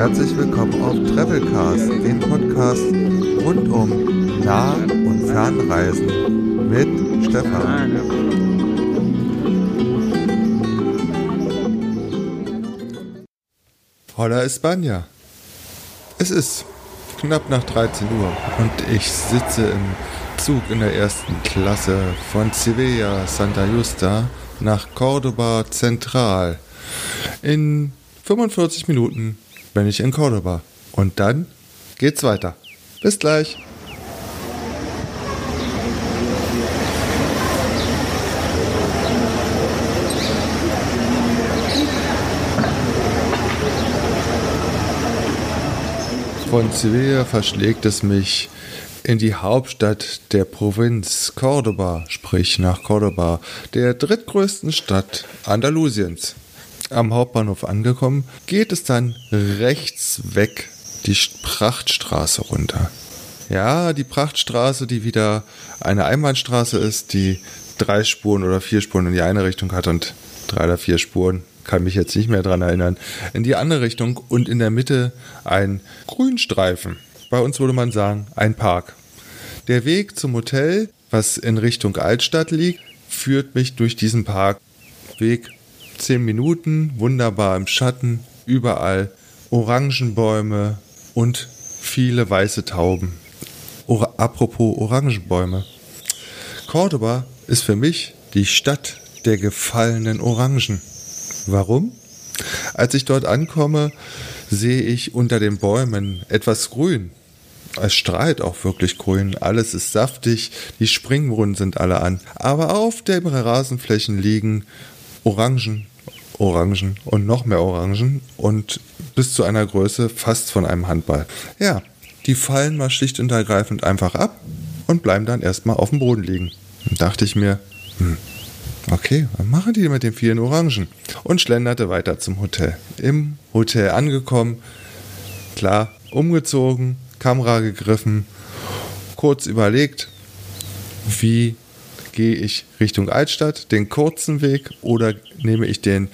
Herzlich willkommen auf Travelcast, dem Podcast rund um Nah- und Fernreisen mit Stefan. Hola España. Es ist knapp nach 13 Uhr und ich sitze im Zug in der ersten Klasse von Sevilla Santa Justa nach Córdoba Central. In 45 Minuten bin ich in Córdoba und dann geht's weiter. Bis gleich. Von Sevilla verschlägt es mich in die Hauptstadt der Provinz Córdoba, sprich nach Córdoba, der drittgrößten Stadt Andalusiens. Am Hauptbahnhof angekommen, geht es dann rechts weg die Prachtstraße runter. Ja, die Prachtstraße, die wieder eine Einbahnstraße ist, die drei Spuren oder vier Spuren in die eine Richtung hat und drei oder vier Spuren kann mich jetzt nicht mehr dran erinnern, in die andere Richtung und in der Mitte ein Grünstreifen. Bei uns würde man sagen, ein Park. Der Weg zum Hotel, was in Richtung Altstadt liegt, führt mich durch diesen Park. Weg zehn Minuten, wunderbar im Schatten, überall Orangenbäume und viele weiße Tauben. Or apropos Orangenbäume. Cordoba ist für mich die Stadt der gefallenen Orangen. Warum? Als ich dort ankomme, sehe ich unter den Bäumen etwas grün. Es strahlt auch wirklich grün, alles ist saftig, die Springbrunnen sind alle an, aber auf den Rasenflächen liegen Orangen, Orangen und noch mehr Orangen und bis zu einer Größe fast von einem Handball. Ja, die fallen mal schlicht und ergreifend einfach ab und bleiben dann erstmal auf dem Boden liegen. Dann dachte ich mir, hm, Okay, was machen die mit den vielen Orangen? Und schlenderte weiter zum Hotel. Im Hotel angekommen, klar, umgezogen, Kamera gegriffen, kurz überlegt, wie gehe ich Richtung Altstadt, den kurzen Weg oder nehme ich den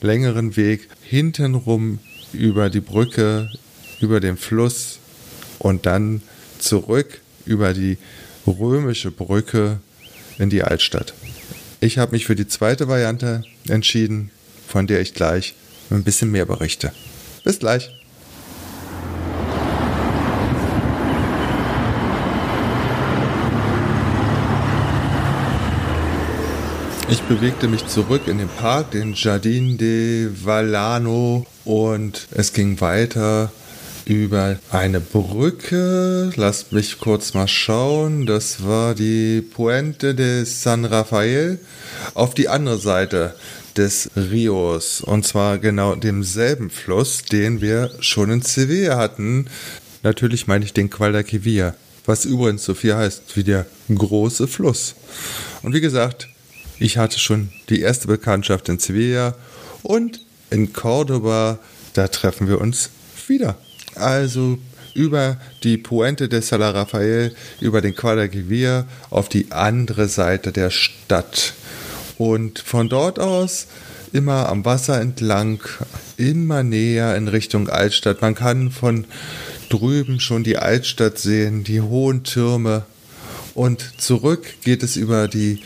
längeren Weg hintenrum über die Brücke, über den Fluss und dann zurück über die römische Brücke in die Altstadt. Ich habe mich für die zweite Variante entschieden, von der ich gleich ein bisschen mehr berichte. Bis gleich. Ich bewegte mich zurück in den Park, den Jardin de Vallano, und es ging weiter über eine Brücke. Lasst mich kurz mal schauen. Das war die Puente de San Rafael auf die andere Seite des Rios. Und zwar genau demselben Fluss, den wir schon in Sevilla hatten. Natürlich meine ich den Guadalquivir, was übrigens so viel heißt wie der große Fluss. Und wie gesagt, ich hatte schon die erste Bekanntschaft in Sevilla und in Cordoba, da treffen wir uns wieder. Also über die Puente de Sala Rafael, über den Guadalquivir auf die andere Seite der Stadt. Und von dort aus immer am Wasser entlang, immer näher in Richtung Altstadt. Man kann von drüben schon die Altstadt sehen, die hohen Türme. Und zurück geht es über die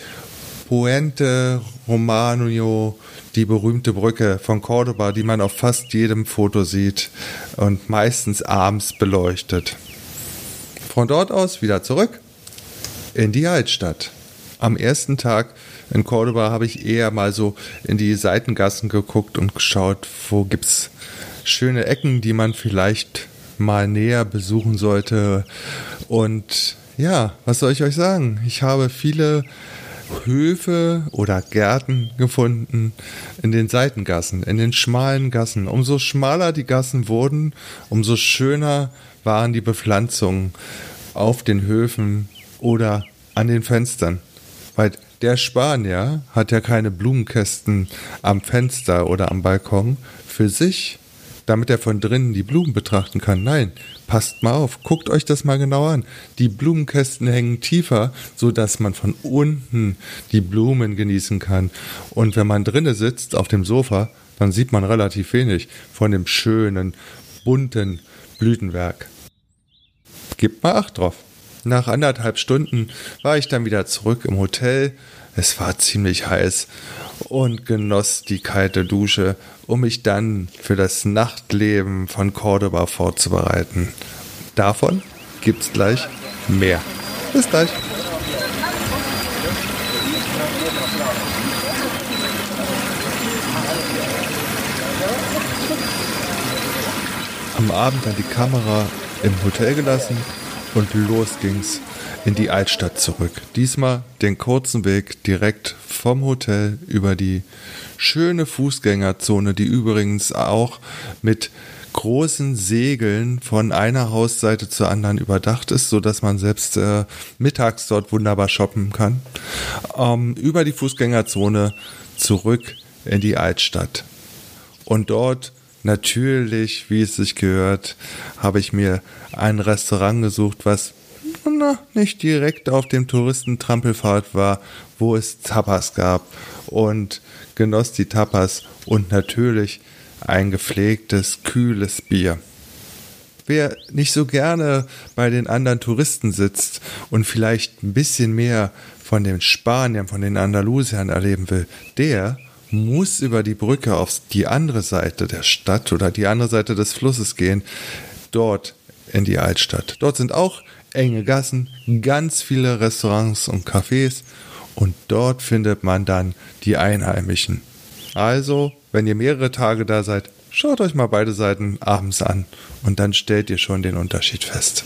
Puente Romano, die berühmte Brücke von Cordoba, die man auf fast jedem Foto sieht und meistens abends beleuchtet. Von dort aus wieder zurück in die Altstadt. Am ersten Tag in Cordoba habe ich eher mal so in die Seitengassen geguckt und geschaut, wo gibt's schöne Ecken, die man vielleicht mal näher besuchen sollte. Und ja, was soll ich euch sagen? Ich habe viele Höfe oder Gärten gefunden in den Seitengassen, in den schmalen Gassen. Umso schmaler die Gassen wurden, umso schöner waren die Bepflanzungen auf den Höfen oder an den Fenstern. Weil der Spanier hat ja keine Blumenkästen am Fenster oder am Balkon für sich, damit er von drinnen die Blumen betrachten kann. Nein, passt mal auf, guckt euch das mal genau an. Die Blumenkästen hängen tiefer, so dass man von unten die Blumen genießen kann. Und wenn man drinnen sitzt auf dem Sofa, dann sieht man relativ wenig von dem schönen bunten Blütenwerk. Gebt mal Acht drauf. Nach anderthalb Stunden war ich dann wieder zurück im Hotel. Es war ziemlich heiß und genoss die kalte Dusche, um mich dann für das Nachtleben von Cordoba vorzubereiten. Davon gibt's gleich mehr. Bis gleich. Am Abend dann die Kamera im Hotel gelassen und los ging's in die Altstadt zurück. Diesmal den kurzen Weg direkt vom Hotel über die schöne Fußgängerzone, die übrigens auch mit großen Segeln von einer Hausseite zur anderen überdacht ist, so dass man selbst äh, mittags dort wunderbar shoppen kann. Ähm, über die Fußgängerzone zurück in die Altstadt. Und dort natürlich, wie es sich gehört, habe ich mir ein Restaurant gesucht, was na, nicht direkt auf dem Touristentrampelpfad war, wo es Tapas gab und genoss die Tapas und natürlich ein gepflegtes, kühles Bier. Wer nicht so gerne bei den anderen Touristen sitzt und vielleicht ein bisschen mehr von den Spaniern, von den Andalusiern erleben will, der muss über die Brücke auf die andere Seite der Stadt oder die andere Seite des Flusses gehen, dort in die Altstadt. Dort sind auch enge Gassen, ganz viele Restaurants und Cafés und dort findet man dann die Einheimischen. Also, wenn ihr mehrere Tage da seid, schaut euch mal beide Seiten abends an und dann stellt ihr schon den Unterschied fest.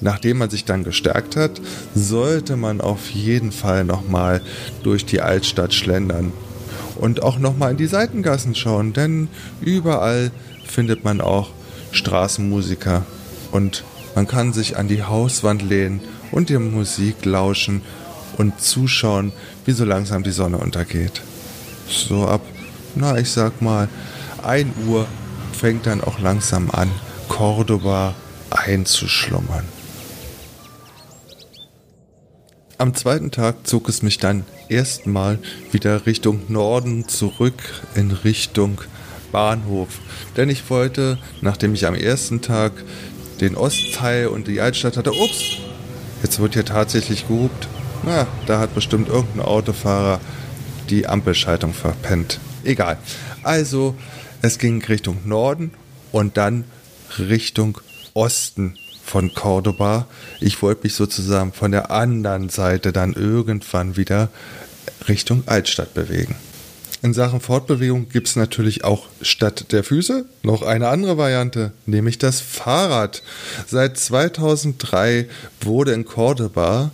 Nachdem man sich dann gestärkt hat, sollte man auf jeden Fall nochmal durch die Altstadt schlendern und auch nochmal in die Seitengassen schauen, denn überall findet man auch Straßenmusiker und man kann sich an die Hauswand lehnen und der Musik lauschen und zuschauen, wie so langsam die Sonne untergeht. So ab, na ich sag mal, 1 Uhr fängt dann auch langsam an, Cordoba einzuschlummern. Am zweiten Tag zog es mich dann erstmal wieder Richtung Norden zurück in Richtung Bahnhof. Denn ich wollte, nachdem ich am ersten Tag den Ostteil und die Altstadt hatte, ups, jetzt wird hier tatsächlich gehupt. Na, da hat bestimmt irgendein Autofahrer die Ampelschaltung verpennt. Egal. Also, es ging Richtung Norden und dann Richtung Osten von Cordoba. Ich wollte mich sozusagen von der anderen Seite dann irgendwann wieder Richtung Altstadt bewegen. In Sachen Fortbewegung gibt es natürlich auch statt der Füße noch eine andere Variante, nämlich das Fahrrad. Seit 2003 wurde in Cordoba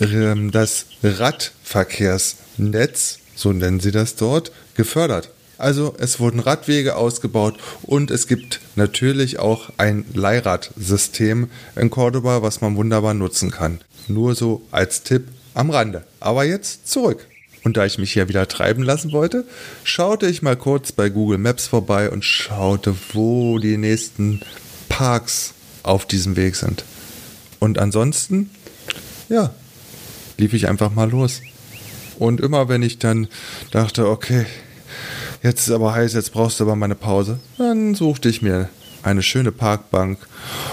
ähm, das Radverkehrsnetz, so nennen sie das dort, gefördert. Also es wurden Radwege ausgebaut und es gibt natürlich auch ein Leihradsystem in Cordoba, was man wunderbar nutzen kann. Nur so als Tipp am Rande. Aber jetzt zurück. Und da ich mich hier wieder treiben lassen wollte, schaute ich mal kurz bei Google Maps vorbei und schaute, wo die nächsten Parks auf diesem Weg sind. Und ansonsten, ja, lief ich einfach mal los. Und immer wenn ich dann dachte, okay, jetzt ist aber heiß, jetzt brauchst du aber mal eine Pause, dann suchte ich mir eine schöne Parkbank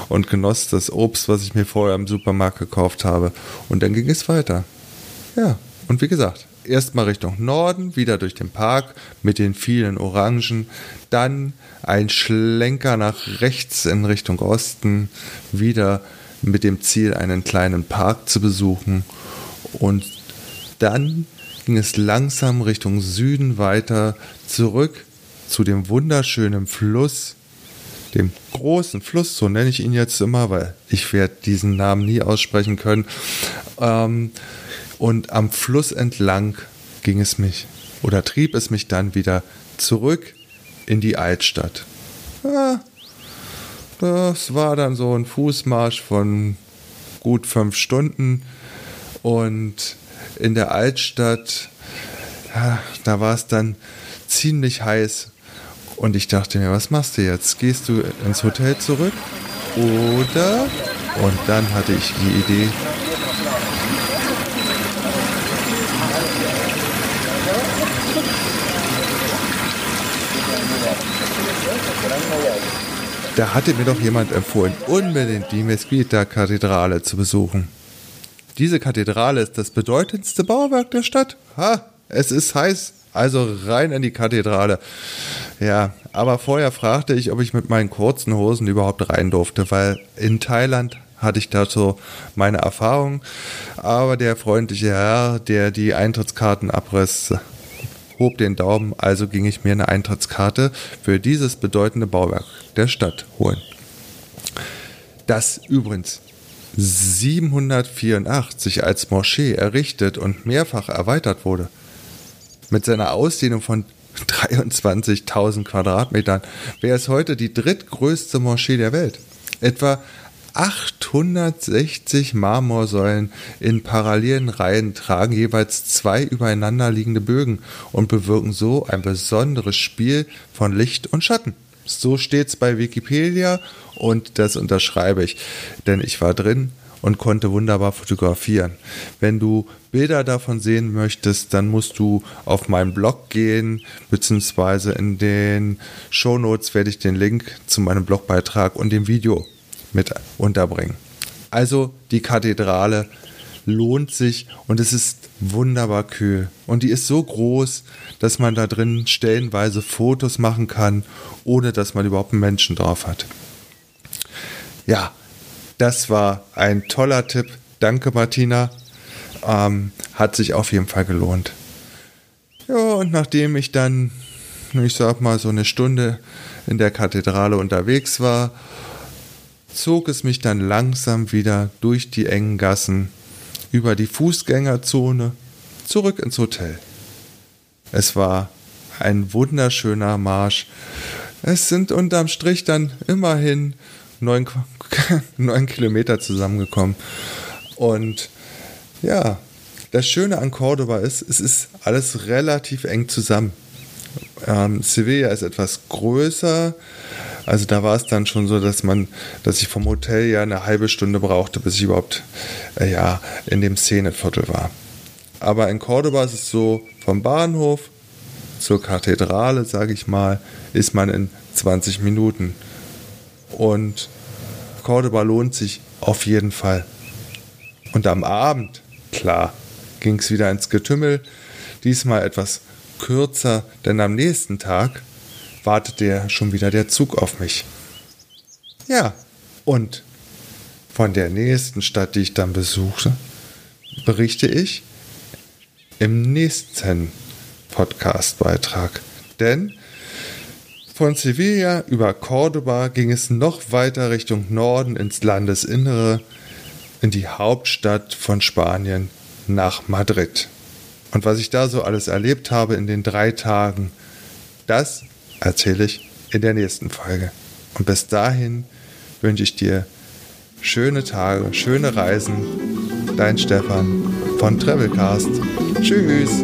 und genoss das Obst, was ich mir vorher im Supermarkt gekauft habe. Und dann ging es weiter. Ja, und wie gesagt, erstmal Richtung Norden, wieder durch den Park mit den vielen Orangen, dann ein Schlenker nach rechts in Richtung Osten, wieder mit dem Ziel, einen kleinen Park zu besuchen und dann ging es langsam Richtung Süden weiter zurück zu dem wunderschönen Fluss, dem großen Fluss, so nenne ich ihn jetzt immer, weil ich werde diesen Namen nie aussprechen können. Ähm, und am Fluss entlang ging es mich oder trieb es mich dann wieder zurück in die Altstadt. Ja, das war dann so ein Fußmarsch von gut fünf Stunden und in der Altstadt, ja, da war es dann ziemlich heiß. Und ich dachte mir, was machst du jetzt? Gehst du ins Hotel zurück? Oder? Und dann hatte ich die Idee, Da hatte mir doch jemand empfohlen, unbedingt die Mesquita-Kathedrale zu besuchen. Diese Kathedrale ist das bedeutendste Bauwerk der Stadt. Ha, es ist heiß, also rein in die Kathedrale. Ja, aber vorher fragte ich, ob ich mit meinen kurzen Hosen überhaupt rein durfte, weil in Thailand hatte ich dazu meine Erfahrung. Aber der freundliche Herr, der die Eintrittskarten abriss, hob den Daumen, also ging ich mir eine Eintrittskarte für dieses bedeutende Bauwerk der Stadt holen. Das übrigens 784 als Moschee errichtet und mehrfach erweitert wurde. Mit seiner Ausdehnung von 23.000 Quadratmetern wäre es heute die drittgrößte Moschee der Welt. Etwa 860 Marmorsäulen in parallelen Reihen tragen jeweils zwei übereinander liegende Bögen und bewirken so ein besonderes Spiel von Licht und Schatten. So steht's bei Wikipedia und das unterschreibe ich, denn ich war drin und konnte wunderbar fotografieren. Wenn du Bilder davon sehen möchtest, dann musst du auf meinen Blog gehen, beziehungsweise in den Shownotes werde ich den Link zu meinem Blogbeitrag und dem Video mit unterbringen. Also die Kathedrale lohnt sich und es ist wunderbar kühl. Und die ist so groß, dass man da drin stellenweise Fotos machen kann, ohne dass man überhaupt einen Menschen drauf hat. Ja, das war ein toller Tipp. Danke, Martina. Ähm, hat sich auf jeden Fall gelohnt. Ja, und nachdem ich dann, ich sag mal, so eine Stunde in der Kathedrale unterwegs war, zog es mich dann langsam wieder durch die engen Gassen, über die Fußgängerzone, zurück ins Hotel. Es war ein wunderschöner Marsch. Es sind unterm Strich dann immerhin neun, neun Kilometer zusammengekommen. Und ja, das Schöne an Cordoba ist, es ist alles relativ eng zusammen. Ähm, Sevilla ist etwas größer, also da war es dann schon so, dass man, dass ich vom Hotel ja eine halbe Stunde brauchte, bis ich überhaupt äh, ja in dem Szeneviertel war. Aber in Cordoba ist es so, vom Bahnhof zur Kathedrale, sage ich mal, ist man in 20 Minuten. Und Cordoba lohnt sich auf jeden Fall. Und am Abend, klar, ging es wieder ins Getümmel. Diesmal etwas kürzer, denn am nächsten Tag wartete ja schon wieder der Zug auf mich. Ja, und von der nächsten Stadt, die ich dann besuchte, berichte ich im nächsten Podcast-Beitrag. Denn von Sevilla über Cordoba ging es noch weiter Richtung Norden ins Landesinnere, in die Hauptstadt von Spanien, nach Madrid. Und was ich da so alles erlebt habe in den drei Tagen, das erzähle ich in der nächsten Folge. Und bis dahin wünsche ich dir schöne Tage, schöne Reisen. Dein Stefan von Travelcast. Tschüss.